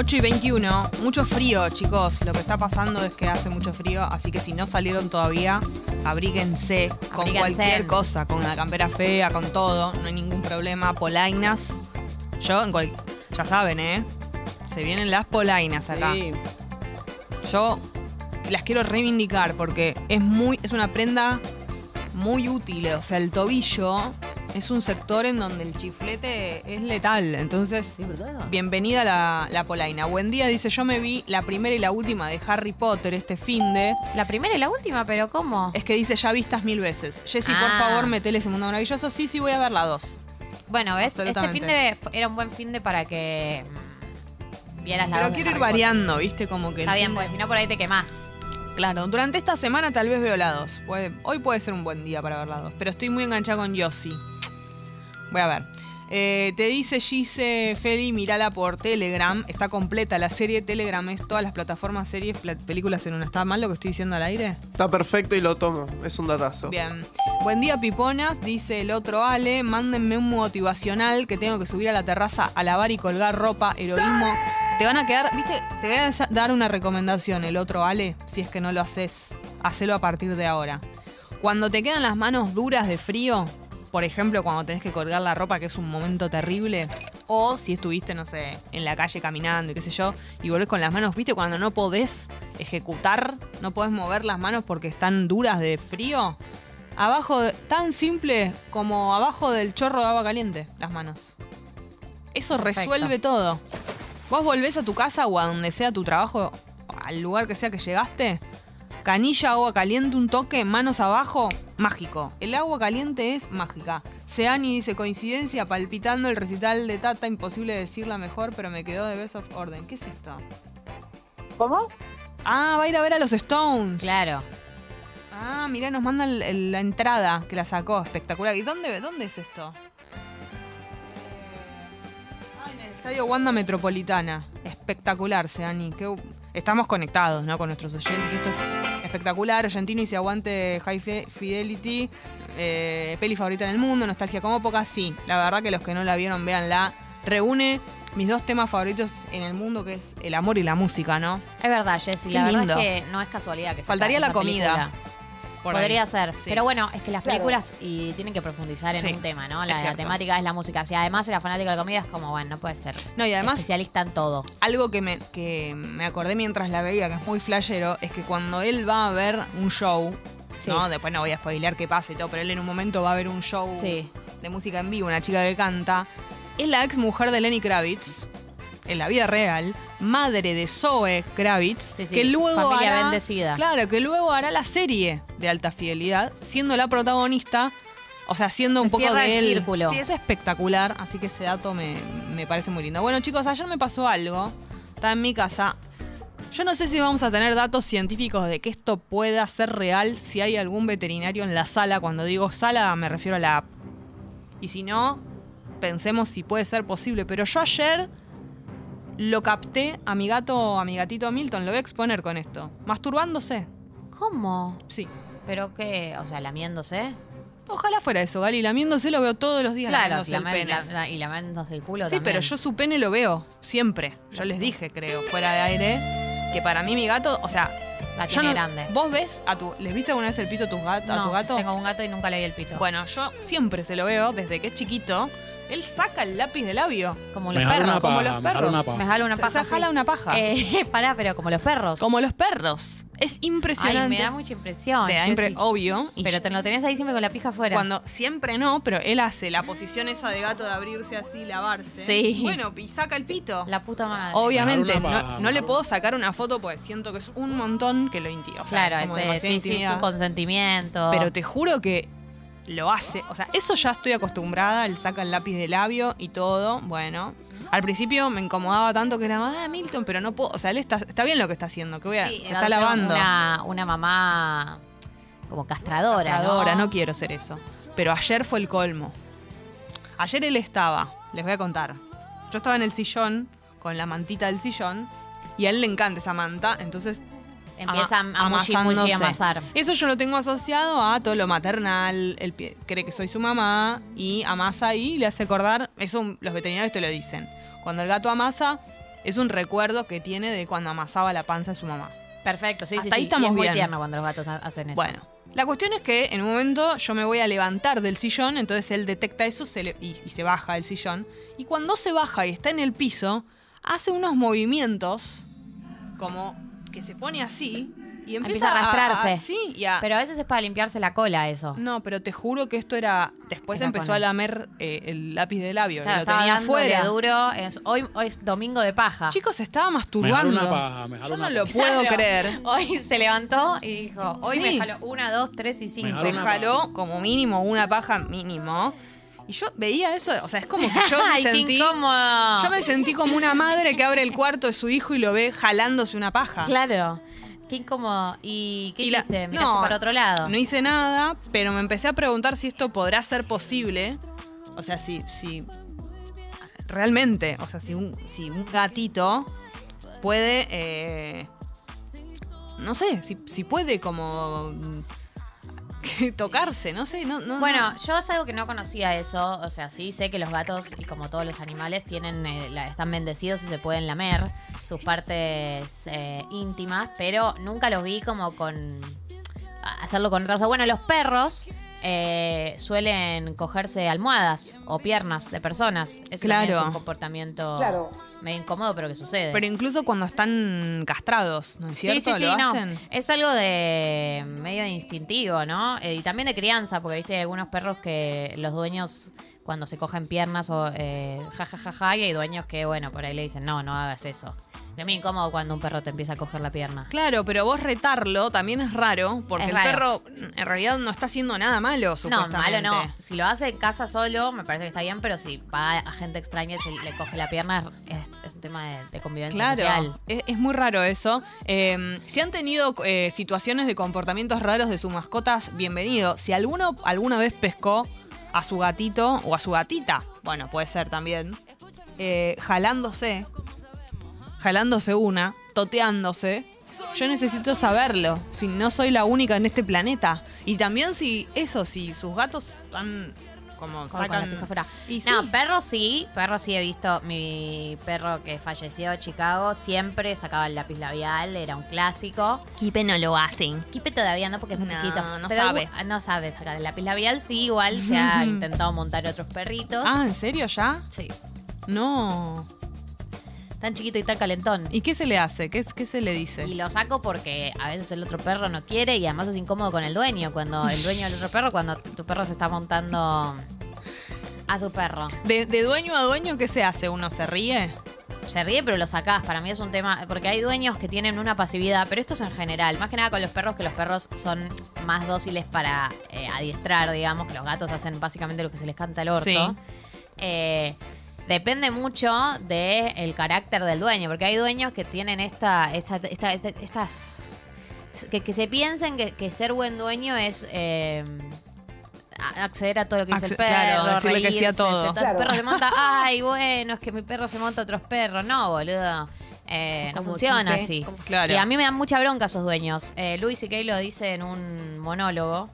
8 y 21, mucho frío, chicos. Lo que está pasando es que hace mucho frío, así que si no salieron todavía, abríguense con Abríguense. cualquier cosa, con una campera fea, con todo, no hay ningún problema. Polainas. Yo, en cual- ya saben, ¿eh? Se vienen las polainas acá. Sí. Yo las quiero reivindicar porque es muy es una prenda muy útil, o sea, el tobillo es un sector en donde el chiflete es letal, entonces Es verdad. bienvenida la, la polaina. Buen día, dice, yo me vi la primera y la última de Harry Potter este finde. La primera y la última, pero ¿cómo? Es que dice ya vistas mil veces. Jessy, por Ah. favor, metele ese mundo maravilloso. Sí, sí, voy a ver la dos. Bueno, ¿ves? Este fin de era un buen fin de para que mm, vieras la Pero dos de quiero ir Potter. variando, ¿viste? Como que... Está bien, fin de- porque si no por ahí te quemás. Claro, durante esta semana tal vez veo la 2. Puede- hoy puede ser un buen día para ver la 2, pero estoy muy enganchada con Yossi. Voy a ver. Eh, te dice Gise Feli, mirala por Telegram. Está completa la serie Telegram. Es todas las plataformas, series, pla- películas en una. ¿Está mal lo que estoy diciendo al aire? Está perfecto y lo tomo. Es un datazo. Bien. Buen día, piponas. Dice el otro Ale. Mándenme un motivacional que tengo que subir a la terraza a lavar y colgar ropa. Heroísmo. Te van a quedar, viste, te voy a dar una recomendación, el otro Ale. Si es que no lo haces, hacelo a partir de ahora. Cuando te quedan las manos duras de frío, por ejemplo, cuando tenés que colgar la ropa, que es un momento terrible, o si estuviste, no sé, en la calle caminando y qué sé yo, y volvés con las manos, viste, cuando no podés ejecutar, no podés mover las manos porque están duras de frío, abajo, de- tan simple como abajo del chorro de agua caliente, las manos. Eso Perfecto. resuelve todo. Vos volvés a tu casa o a donde sea tu trabajo, al lugar que sea que llegaste, canilla, agua caliente, un toque, manos abajo, mágico. El agua caliente es mágica. Seani dice, coincidencia, palpitando el recital de Tata, imposible decirla mejor, pero me quedó de Best of Orden. ¿Qué es esto? ¿Cómo? Ah, va a ir a ver a los Stones. Claro. Ah, mirá, nos mandan el- el- la entrada que la sacó, espectacular. ¿Y dónde, dónde es esto? Ah, en el Estadio Wanda Metropolitana. Espectacular, Seani. Qué- Estamos conectados, ¿no? Con nuestros oyentes. Esto es espectacular. Argentino y se aguante High Fi- Fidelity. Eh, peli favorita en el mundo. Nostalgia como poca. Sí, la verdad que los que no la vieron, véanla. Reúne mis dos temas favoritos en el mundo, que es el amor y la música, ¿no? Es verdad, Jessy. La lindo. verdad es que no es casualidad que Faltaría la comida. película. Por ahí. Podría ser. Sí. Pero bueno, es que las Claro. películas y tienen que profundizar en Sí, un tema, ¿no? La, temática es la música. Si además era fanática de la comida, es como, bueno, no puede ser. No, y además Especialista en todo. Algo que me, que me acordé mientras la veía, que es muy flashero, es que cuando él va a ver un show, Sí. ¿no? Después no voy a spoilear qué pasa y todo, pero él en un momento va a ver un show Sí. de música en vivo, una chica que canta. Es la ex mujer de Lenny Kravitz, en la vida real, madre de Zoe Kravitz, Sí, sí, que luego familia hará, bendecida. Claro, que luego hará la serie de alta fidelidad, siendo la protagonista. O sea, siendo Se un poco de el él. círculo. Sí, es espectacular, así que ese dato me, me parece muy lindo. Bueno, chicos, ayer me pasó algo. Estaba en mi casa. Yo no sé si vamos a tener datos científicos de que esto pueda ser real si hay algún veterinario en la sala. Cuando digo sala me refiero a la app. Y si no, pensemos si puede ser posible. Pero yo ayer lo capté a mi gato, a mi gatito Milton, lo voy a exponer con esto. Masturbándose. ¿Cómo? Sí. ¿Pero qué? O sea, lamiéndose. Ojalá fuera eso, Gali. Lamiéndose lo veo todos los días Claro, lamiéndose si el pene. la- y lamiéndose el culo Sí, también. pero yo su pene lo veo siempre. Yo les dije, creo, fuera de aire, que para mí mi gato, o sea, La yo tiene no- grande. ¿Vos ves a tu, les viste alguna vez el pito a, tus gat- a no, tu gato? tengo un gato y nunca le di el pito. Bueno, yo siempre se lo veo desde que es chiquito. Él saca el lápiz de labio. como Me los una perros. como los me jala perros. una paja. Me jala una Se- paja. se jala sí. una paja. Eh, pará, pero como los perros. Como los perros. Es impresionante. Ay, me da mucha impresión. Te da impre- obvio. Y Pero te lo tenías ahí siempre con la pija afuera. Cuando siempre no, pero él hace la posición esa de gato de abrirse así, lavarse. Sí. Bueno, y saca el pito. La puta madre. Obviamente, no, le puedo sacar una foto porque siento que es un montón que lo intimida. Claro, ese, sí, sí, su consentimiento. Pero te juro que lo hace. O sea, eso ya estoy acostumbrada. Él saca el lápiz de labio y todo. Bueno, al principio me incomodaba tanto que era, ah, Milton, pero no puedo. O sea, él está, está bien lo que está haciendo. Que voy a, Sí, se está lavando. Una, una mamá como castradora, Castradora, ¿no? no quiero ser eso. Pero ayer fue el colmo. Ayer él estaba, les voy a contar. Yo estaba en el sillón, con la mantita del sillón, y a él le encanta esa manta, entonces Empieza ama- a mushi, a amasar. Eso yo lo tengo asociado a todo lo maternal, él pi- cree que soy su mamá y amasa ahí y le hace acordar, eso los veterinarios te lo dicen. Cuando el gato amasa, es un recuerdo que tiene de cuando amasaba la panza de su mamá. Perfecto, sí, sí, Hasta ahí sí. Y estamos es muy bien. tierno cuando los gatos ha- hacen eso. Bueno, la cuestión es que en un momento yo me voy a levantar del sillón, entonces él detecta eso se le- y, y se baja del sillón. Y cuando se baja y está en el piso, hace unos movimientos como que se pone así y empieza, Empieza a arrastrarse. sí, y a- Pero a veces es para limpiarse la cola eso. No, pero te juro que esto era. Después Era empezó a lamer eh, el lápiz de labio. Claro, lo estaba tenía afuera. duro. Es- hoy, hoy es domingo de paja. Chicos, se estaba Me masturbando. una paja, me jaló Yo no lo puedo Claro. creer. Hoy se levantó y dijo, hoy Sí. me jaló una, dos, tres y cinco. Se jaló paja. como mínimo una paja mínimo. Y yo veía eso, o sea, es como que yo me sentí. incómodo. Yo me sentí como una madre que abre el cuarto de su hijo y lo ve jalándose una paja. Claro. Qué incómodo. ¿Y qué Y la- hiciste? ¿Miraste para otro lado? No hice nada, pero me empecé a preguntar si esto podrá ser posible. O sea, si, si realmente, o sea, si un, si un gatito puede, eh, no sé, si, si puede como mm, que tocarse, no sé, no, no Bueno, no. yo es algo que no conocía eso. O sea, sí sé que los gatos, y como todos los animales, tienen eh, la- están bendecidos y se pueden lamer sus partes eh, íntimas, pero nunca los vi como con hacerlo con otros. O sea, bueno, los perros eh, suelen cogerse almohadas o piernas de personas. Eso Claro. es un comportamiento Claro. Medio incómodo, pero que sucede. Pero incluso cuando están castrados, ¿no es cierto? Sí, sí, sí, ¿Lo no. hacen? Es algo de medio instintivo, ¿no? Eh, y también de crianza, porque viste hay algunos perros que los dueños cuando se cogen piernas o eh, ja, ja, ja, ja, y hay dueños que, bueno, por ahí le dicen, no, no hagas eso. Es muy incómodo cuando un perro te empieza a coger la pierna. Claro, pero vos retarlo también es raro, porque Es el raro. perro en realidad no está haciendo nada malo, No, supuestamente. malo no. Si lo hace en casa solo, me parece que está bien, pero si va a gente extraña y se le coge la pierna, es, es un tema de, de convivencia Claro, social. es, es muy raro eso. Eh, si han tenido eh, situaciones de comportamientos raros de sus mascotas, bienvenido. Si alguno alguna vez pescó a su gatito o a su gatita, bueno, puede ser también, eh, jalándose, jalándose una, toteándose, yo necesito saberlo, si no soy la única en este planeta. Y también si eso, si sus gatos están como Como con la sacan... pija afuera. Y No, sí. perro sí, perro sí he visto. Mi perro que falleció en Chicago siempre sacaba el lápiz labial, era un clásico. Kipe no lo hacen. Kipe todavía no, porque es muy No, chiquito. no Pero sabe. no sabe sacar el lápiz labial, sí, igual se ha intentado montar otros perritos. Ah, ¿en serio ya? Sí. No. Tan chiquito y tan calentón. ¿Y qué se le hace? ¿Qué, qué se le dice? Y lo saco porque a veces el otro perro no quiere y además es incómodo con el dueño. Cuando el dueño del otro perro, cuando tu perro se está montando a su perro. De, de dueño a dueño, ¿qué se hace? ¿Uno se ríe? Se ríe, pero lo sacás. Para mí es un tema. Porque hay dueños que tienen una pasividad, pero esto es en general. Más que nada con los perros, que los perros son más dóciles para eh, adiestrar, digamos. Que los gatos hacen básicamente lo que se les canta el orto. Sí. Eh, depende mucho del carácter del dueño. Porque hay dueños que tienen esta. esta, esta- esta- estas. Que, que se piensen que, que ser buen dueño es. eh, acceder a todo lo que dice el Acce- perro, claro, decirle que sí a todo. Entonces Claro. el perro se monta, ay, bueno, es que mi perro se monta a otros perros. No, boludo. Eh, no funciona así. como- Claro. Y a mí me dan mucha bronca esos dueños. Eh, Luis y Kay lo dice en un monólogo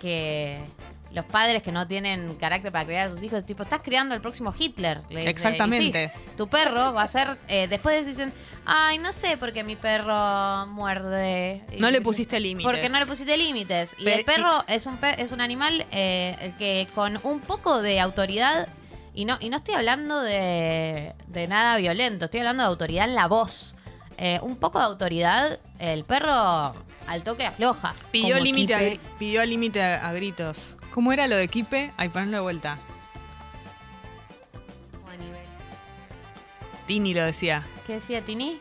que los padres que no tienen carácter para criar a sus hijos, tipo, estás criando al próximo Hitler. le dice. Exactamente. Sí, tu perro va a ser, eh, después dicen, ay, no sé por qué mi perro muerde. No le pusiste límites. Porque no le pusiste límites. Y el perro es un pe- es un animal eh, que con un poco de autoridad, y no, y no estoy hablando de, de nada violento, estoy hablando de autoridad en la voz. Eh, un poco de autoridad, el perro al toque afloja. Pidió límite a, pidió límite a, a gritos. ¿Cómo era lo de Kipe? Ahí ponlo de vuelta. Tini lo decía. ¿Qué decía Tini?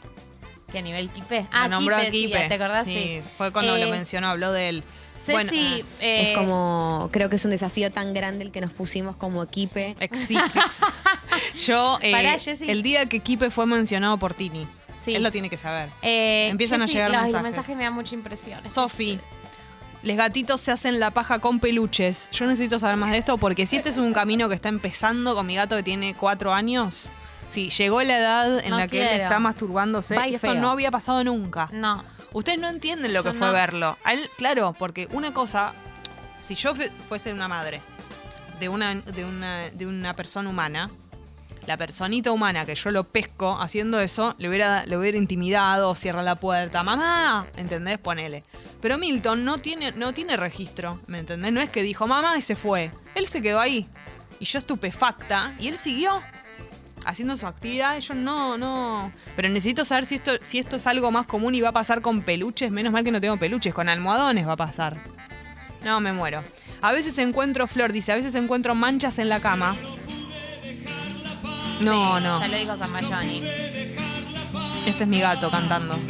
¿Qué nivel Kipe? Lo Ah, nombró Kipe, a decía, Kipe. ¿te acordás? Sí, fue cuando Eh, lo mencionó, habló de él. Ceci, Bueno, eh, es como, creo que es un desafío tan grande el que nos pusimos como equipo. Exipix. Yo, eh, Pará, el día que Kipe fue mencionado por Tini, Sí. él lo tiene que saber. eh, empiezan a llegar los- mensajes. Los mensajes me dan mucha impresión. Sofi, los gatitos se hacen la paja con peluches. Yo necesito saber más de esto porque si este es un camino que está empezando con mi gato que tiene cuatro años, si llegó la edad en No la que él está masturbándose, y esto feo. no había pasado nunca. No. Ustedes no entienden lo Yo que fue no. verlo. A él, claro, porque una cosa, si yo fue- fuese una madre de una, de una, de una persona humana, la personita humana que yo lo pesco haciendo eso, le hubiera, le hubiera intimidado, cierra la puerta, mamá, ¿entendés? Ponele. Pero Milton no tiene, no tiene registro, ¿me entendés? No es que dijo mamá y se fue. Él se quedó ahí. Y yo estupefacta, y él siguió haciendo su actividad. Yo no, no. Pero necesito saber si esto, si esto es algo más común y va a pasar con peluches. Menos mal que no tengo peluches, con almohadones va a pasar. No, me muero. A veces encuentro, Flor dice, a veces encuentro manchas en la cama. No, Sí, no. Ya lo dijo San Mayoni. Este es mi gato cantando.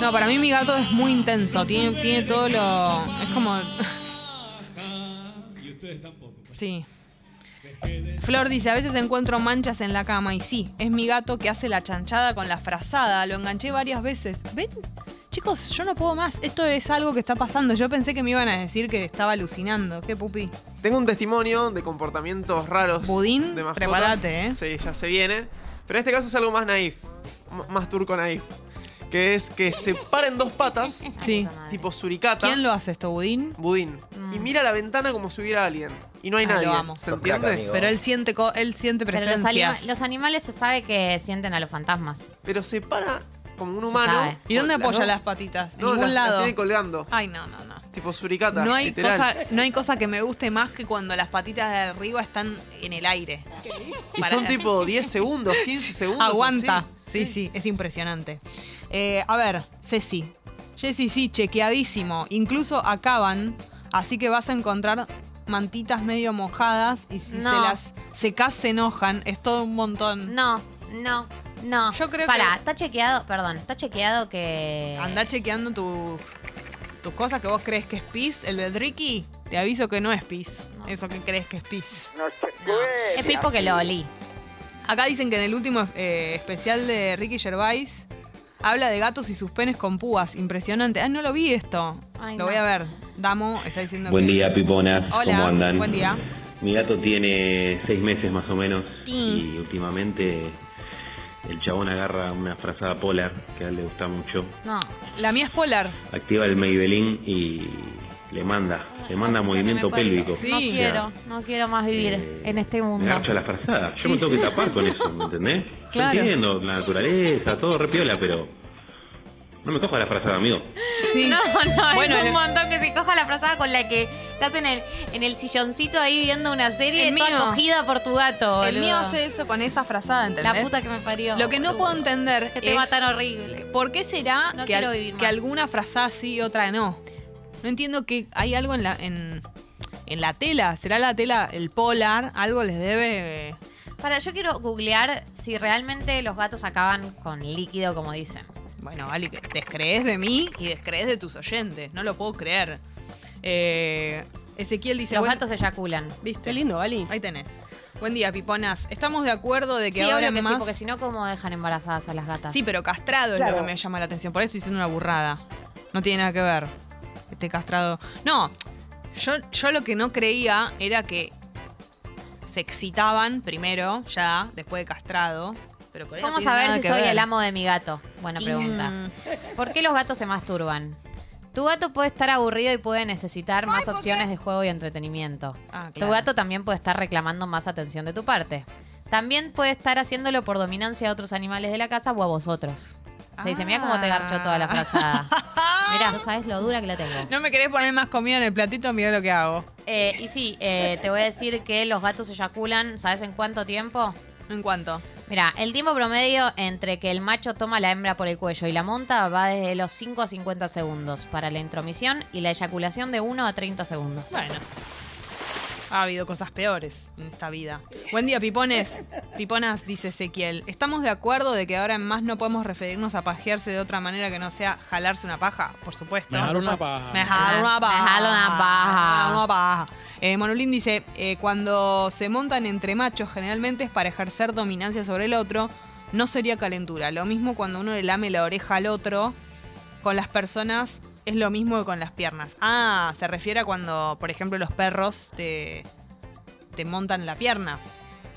No, para mí mi gato es muy intenso. Tiene, tiene todo lo. Es como. Sí. Flor dice, a veces encuentro manchas en la cama y sí, es mi gato que hace la chanchada con la frazada, lo enganché varias veces. ¿Ven? Chicos, yo no puedo más, esto es algo que está pasando, yo pensé que me iban a decir que estaba alucinando. ¿Qué pupi? Tengo un testimonio de comportamientos raros. Budín, de prepárate, ¿eh? Sí, ya se viene. Pero en este caso es algo más naif. Más turco naif. Que es que se para en dos patas, Sí. Tipo suricata. ¿Quién lo hace esto, Budín? Budín. Y mira la ventana como si hubiera alguien. Y no hay Ah, lo nadie. amo. ¿Se entiende? Pero él siente, co- él siente Pero los, presencias. anima- los animales se sabe que sienten a los fantasmas. Pero se para como un humano. sabe. ¿Y dónde apoya dos- las patitas? En No, ningún las, las lado. tiene colgando. Ay, no, no, no. Tipo suricata. No hay, literal. cosa, no hay cosa que me guste más que cuando las patitas de arriba están en el aire. Y para- son tipo 10 segundos, 15 segundos. Aguanta. así. Sí, sí, es impresionante. Eh, a ver, Ceci. Jessy, sí, chequeadísimo. Incluso acaban, así que vas a encontrar mantitas medio mojadas y si No. se las secas se enojan. Es todo un montón. No, no, no. Yo creo Pará, que- está chequeado, perdón, está chequeado que. Anda chequeando tu- tus cosas que vos crees que es pis. El de Ricky, te aviso que no es pis. No. Eso que crees que es pis. No, es pipo que lo olí. Acá dicen que en el último eh, especial de Ricky Gervais habla de gatos y sus penes con púas. Impresionante. Ah, no lo vi esto. Ay, lo no. voy a ver. Damo está diciendo Buen que... día, piponas. Hola, ¿Cómo andan? buen día. Mi gato tiene seis meses más o menos Sí. y últimamente el chabón agarra una frazada polar que a él le gusta mucho, No. La mía es polar. activa el Maybelline y le manda, le manda movimiento me pélvico. Sí. No quiero, no quiero más vivir Eh, en este Me mundo. garcha la frazada. Yo Sí, me tengo sí. que tapar con eso, ¿me entendés? Claro. Yo entiendo la naturaleza, todo repiola, pero no me coja la frazada, amigo. Sí. No, no, Bueno, es un el- montón que se coja la frazada con la que estás en el, en el silloncito ahí viendo una serie El toda mío- cogida por tu gato. El mío hace eso con esa frazada, ¿entendés? La puta que me parió. Lo que no boludo. puedo entender Qué es tema tan horrible. por qué será No que, al- que alguna frazada sí y otra no. No entiendo que hay algo en la en, en la tela. ¿Será la tela el polar? Algo les debe... Para, yo quiero googlear si realmente los gatos acaban con líquido, como dicen. Bueno, Ali, descrees de mí y descrees de tus oyentes. No lo puedo creer. Eh, Ezequiel dice... Los "Buen- gatos eyaculan. ¿Viste? Qué lindo, Ali. Ahí tenés. Buen día, piponas. Estamos de acuerdo de que Sí, ahora que más... sí, porque si no, ¿cómo dejan embarazadas a las gatas? Sí, pero castrado es lo que me llama la atención. Por eso estoy diciendo una burrada. No tiene nada que ver. Este castrado. No, yo, yo lo que no creía era que se excitaban primero, ya, después de castrado. Pero por ahí no ¿Cómo tiene saber nada si que soy ver. el amo de mi gato? Buena pregunta. ¿Por qué los gatos se masturban? Tu gato puede estar aburrido y puede necesitar más opciones de juego y entretenimiento. Ah, Tu claro. gato también puede estar reclamando más atención de tu parte. También puede estar haciéndolo por dominancia a otros animales de la casa o a vosotros. Te dice, mira cómo te garchó toda la frazada. Mirá, no sabes lo dura que la tengo. No me querés poner más comida en el platito, mira lo que hago. Eh, y sí, eh, te voy a decir que los gatos eyaculan, ¿sabes en cuánto tiempo? ¿En cuánto? Mira, el tiempo promedio entre que el macho toma a la hembra por el cuello y la monta va desde los 5 a 50 segundos para la intromisión y la eyaculación de 1 a 30 segundos. Bueno. Ha habido cosas peores en esta vida. Buen día, pipones. Piponas, dice Ezequiel. ¿Estamos de acuerdo de que ahora en más no podemos referirnos a pajearse de otra manera que no sea jalarse una paja? Por supuesto. Me jalo una paja. Me jalo una Me paja. jalo una paja. Me jalo una paja. Eh, Manolín dice, eh, cuando se montan entre machos generalmente es para ejercer dominancia sobre el otro, no sería calentura. Lo mismo cuando uno le lame la oreja al otro, con las personas es lo mismo que con las piernas. Ah, se refiere a cuando, por ejemplo, los perros te, te montan la pierna.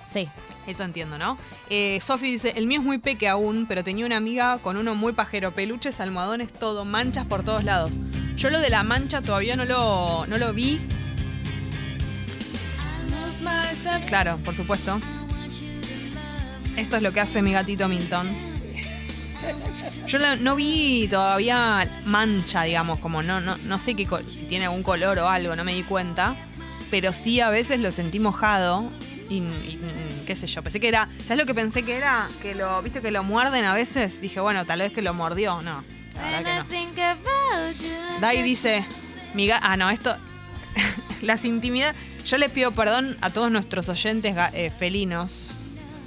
Sí. Eso entiendo, ¿no? Eh, Sofi dice, el mío es muy peque aún, pero tenía una amiga con uno muy pajero, peluches, almohadones, todo, manchas por todos lados. Yo lo de la mancha todavía no lo, no lo vi. Claro, por supuesto. Esto es lo que hace mi gatito Milton. Yo la- no vi todavía mancha, digamos, como no, no, no sé qué, si tiene algún color o algo, no me di cuenta. Pero sí a veces lo sentí mojado y, y- y qué sé yo. Pensé que era. ¿Sabes lo que pensé que era? Que lo. ¿Viste que lo muerden a veces? Dije, bueno, tal vez que lo mordió. No. La verdad que no. Dai dice, mi ah no, esto, las intimidades, yo les pido perdón a todos nuestros oyentes eh, felinos.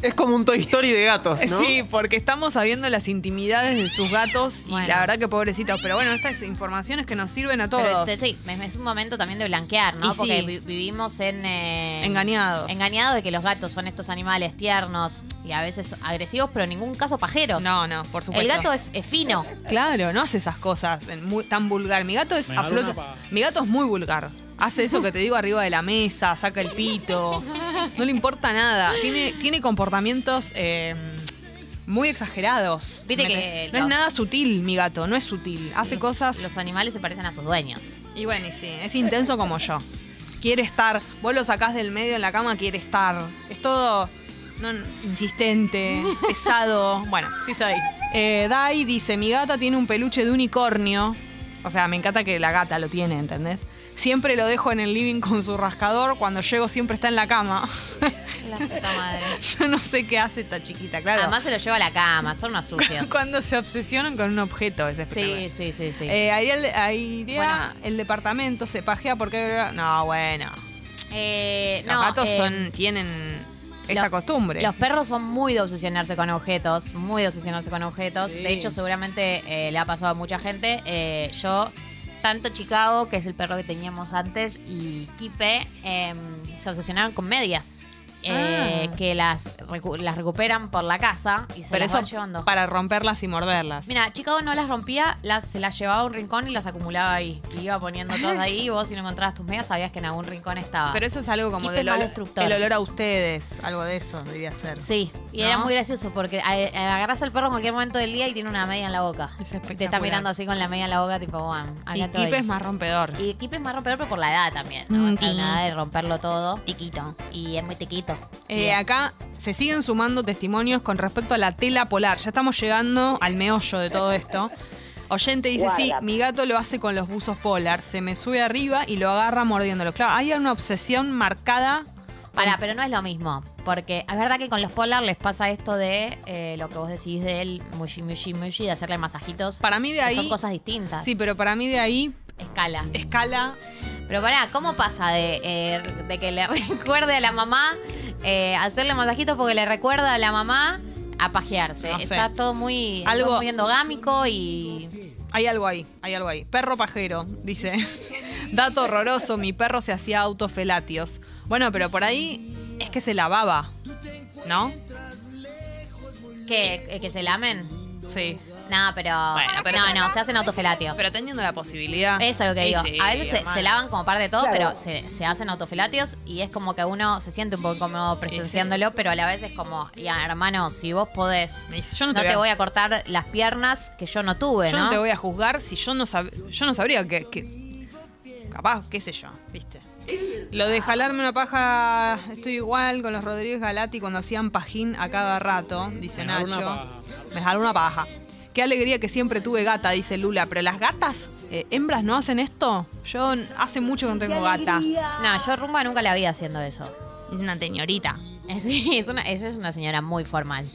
Es como un Toy Story de gatos, ¿no? Sí, porque estamos sabiendo las intimidades de sus gatos y Bueno. la verdad que pobrecitos, pero bueno, estas informaciones que nos sirven a todos. sí, es un momento también de blanquear, ¿no? Y Porque sí. vi- vivimos en... eh, Engañados. Engañados de que los gatos son estos animales tiernos y a veces agresivos, pero en ningún caso pajeros. No, no, por supuesto. El gato es, es fino. Claro, no hace esas cosas muy- tan vulgar. Mi gato es absoluto. Mi gato es muy vulgar. Hace eso que te digo arriba de la mesa, saca el pito. No le importa nada. Tiene, tiene comportamientos eh, muy exagerados. Viste Me- que no es nada sutil, mi gato, no es sutil. Hace Los- cosas. Los animales se parecen a sus dueños. Y bueno, y sí, es intenso como yo. Quiere estar. Vos lo sacás del medio en la cama, quiere estar. Es todo no, insistente, pesado. Bueno. Sí soy. Eh, Dai dice, mi gata tiene un peluche de unicornio. O sea, me encanta que la gata lo tiene, ¿entendés? Siempre lo dejo en el living con su rascador. Cuando llego siempre está en la cama. La puta madre. Yo no sé qué hace esta chiquita, claro. Además se lo lleva a la cama, son unos sucios. Cuando se obsesionan con un objeto es espectacular. Sí, sí, sí, sí. Eh, ahí el, ahí Bueno. el departamento se pajea porque... No, bueno. Eh, Los no, gatos eh, son, tienen esta los- costumbre. Los perros son muy de obsesionarse con objetos, muy de obsesionarse con objetos. Sí. De hecho, seguramente eh, le ha pasado a mucha gente. Yo, tanto Chicago, que es el perro que teníamos antes, y Kipe, eh, se obsesionaron con medias. Eh, Ah. que las, recu- las recuperan por la casa y se Pero las eso van llevando. para romperlas y morderlas. Mira, Chicago no las rompía, las, se las llevaba a un rincón y las acumulaba ahí. Y iba poniendo todas ahí y vos si no encontrabas tus medias sabías que en algún rincón estaba. Pero eso es algo como del olor, el olor a ustedes. Algo de eso debería ser. Sí, y ¿No? era muy gracioso porque a- a- agarrás al perro en cualquier momento del día y tiene una media en la boca. Es Te está mirando así con la media en la boca, tipo, acá Y estoy. Kipe es más rompedor. Y Kipe es más rompedor, pero por la edad también. ¿no? Mm, una edad de romperlo todo. Tiquito. Y es muy tiquito. Eh, acá se siguen sumando testimonios con respecto a la tela polar. Ya estamos llegando al meollo de todo esto. Oyente dice, sí, mi gato lo hace con los buzos polar. Se me sube arriba y lo agarra mordiéndolo. Claro, hay una obsesión marcada. Pará, pero no es lo mismo. Porque es verdad que con los polar les pasa esto de eh, lo que vos decís de él, mushi, mushi, mushi, de hacerle masajitos. Para mí de ahí... Son cosas distintas. Sí, pero para mí de ahí, Escala. escala... Pero pará, ¿cómo pasa de, eh, de que le recuerde a la mamá eh, hacerle masajitos porque le recuerda a la mamá a pajearse? No sé. Está todo muy, Algo- todo muy endogámico y. Hay algo ahí, hay algo ahí. Perro pajero, dice. Dato horroroso, mi perro se hacía autofelatios. Bueno, pero por ahí es que se lavaba, ¿no? ¿Qué? ¿Que- ¿Que se lamen? Sí. No, pero. Bueno, pero- no, no, se hacen autofelatios. Pero teniendo la posibilidad. Eso es lo que digo. sí, a veces se, lavan como parte de todo, Claro. pero se, se hacen autofelatios y es como que uno se siente un poco cómodo presenciándolo, pero a la vez es como, ya, hermano, si vos podés, Yo no, no, te voy a cortar las piernas que yo no tuve, Yo ¿no? no te voy a juzgar si yo no sab- yo no sabría que, que- capaz, qué sé yo, ¿viste? Lo de jalarme una paja, estoy igual con los Rodríguez Galati cuando hacían pajín a cada rato, dice Me jaló Nacho. una paja. Me jaló una paja. Qué alegría que siempre tuve gata, dice Lula. Pero las gatas, eh, hembras, no hacen esto. Yo hace mucho que no tengo gata. No, yo Rumba nunca la vi haciendo eso. Una señorita. Sí, es una- ella es una señora muy formal.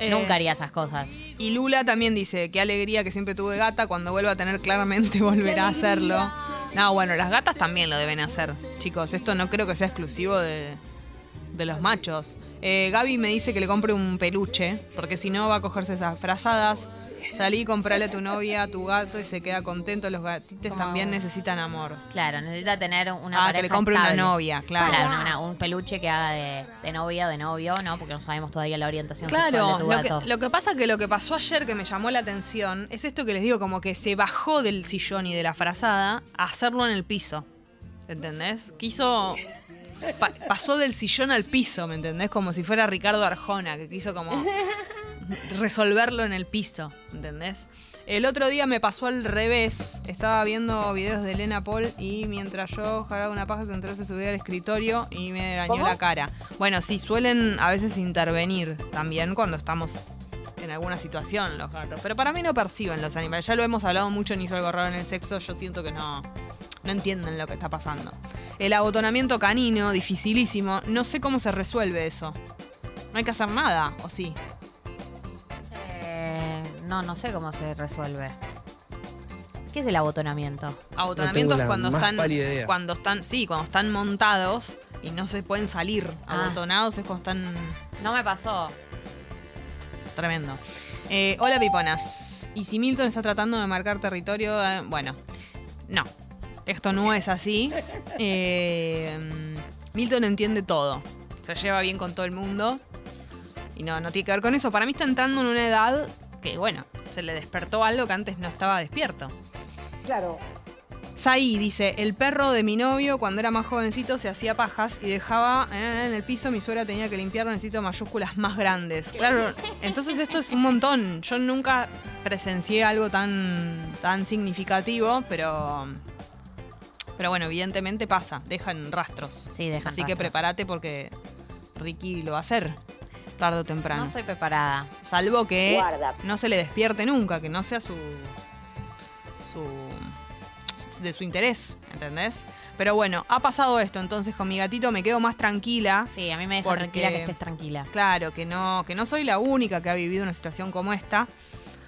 Eh, Nunca haría esas cosas. Y Lula también dice, qué alegría que siempre tuve gata, cuando vuelva a tener claramente volverá a hacerlo. No, bueno, las gatas también lo deben hacer, chicos. Esto no creo que sea exclusivo de, de los machos. Eh, Gaby me dice que le compre un peluche, porque si no va a cogerse esas frazadas. Salí y comprarle a tu novia, a tu gato y se queda contento. Los gatitos Como- también necesitan amor. Claro, necesita tener una ah, pareja que le compre estable. una novia, claro. Claro, una- un peluche que haga de, de novia o de novio, ¿no? Porque no sabemos todavía la orientación sexual Claro, de tu lo gato. que, lo que pasa que lo que pasó ayer que me llamó la atención es esto que les digo, como que se bajó del sillón y de la frazada a hacerlo en el piso. ¿Entendés? Quiso. pa- pasó del sillón al piso, ¿me entendés? Como si fuera Ricardo Arjona, que quiso como. Resolverlo en el piso, ¿entendés? El otro día me pasó al revés. Estaba viendo videos de Elena Paul y mientras yo jalaba una paja se entró, se subía al escritorio y me ¿Cómo? la cara. Bueno, sí, suelen a veces intervenir también cuando estamos en alguna situación los gatos. Pero para mí no perciben los animales. Ya lo hemos hablado mucho Hizo algo raro en el sexo. Yo siento que no, no entienden lo que está pasando. El abotonamiento canino, dificilísimo. No sé cómo se resuelve eso. No hay que hacer nada, ¿o sí? No, no sé cómo se resuelve. ¿Qué es el abotonamiento? Abotonamiento No es cuando están. Cuando están. Sí, cuando están montados y no se pueden salir. Ah. Abotonados es cuando están. No me pasó. Tremendo. Eh, hola, piponas. Y si Milton está tratando de marcar territorio, eh, bueno, no. Esto no es así. Eh, Milton entiende todo. Se lleva bien con todo el mundo. Y no, no tiene que ver con eso. Para mí está entrando en una edad que, bueno, se le despertó algo que antes no estaba despierto. Claro. Saí dice, el perro de mi novio cuando era más jovencito se hacía pajas y dejaba eh, en el piso, mi suegra tenía que limpiarlo, necesito mayúsculas más grandes. Claro, entonces esto es un montón. Yo nunca presencié algo tan, tan significativo, pero... Pero bueno, evidentemente pasa, dejan rastros. Sí, dejan Así que prepárate porque Ricky lo va a hacer tarde o temprano. No estoy preparada. Salvo que Guarda. no se le despierte nunca, que no sea su. su. de su interés, ¿entendés? Pero bueno, ha pasado esto, entonces con mi gatito me quedo más tranquila. Sí, a mí me deja Porque- tranquila que estés tranquila. Claro, que no, que no soy la única que ha vivido una situación como esta.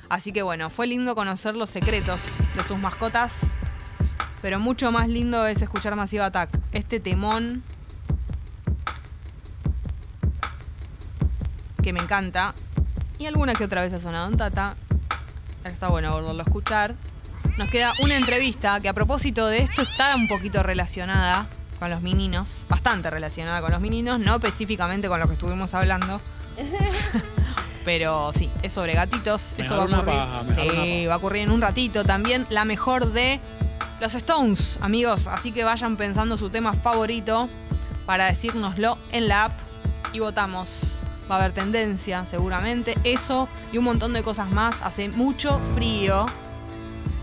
Así que bueno, fue lindo conocer los secretos de sus mascotas. Pero mucho más lindo es escuchar Massive Attack. Este temón. Que me encanta. Y alguna que otra vez ha sonado en Tata. Está bueno volverlo a escuchar. Nos queda una entrevista que a propósito de esto está un poquito relacionada con los meninos. Bastante relacionada con los meninos, no específicamente con lo que estuvimos hablando. Pero sí, es sobre gatitos. Me Eso va a ocurrir. paja, Sí, va a ocurrir en un ratito. También la mejor de los Stones, amigos. Así que vayan pensando su tema favorito para decírnoslo en la app y votamos. Va a haber tendencia, seguramente. Eso y un montón de cosas más. Hace mucho frío.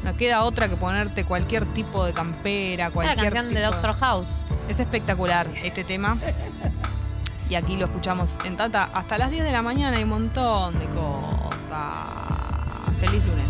No queda otra que ponerte cualquier tipo de campera, la cualquier canción de Doctor House. Es espectacular este tema. Y aquí lo escuchamos en Tata hasta las 10 de la mañana. Hay un montón de cosas. Feliz lunes.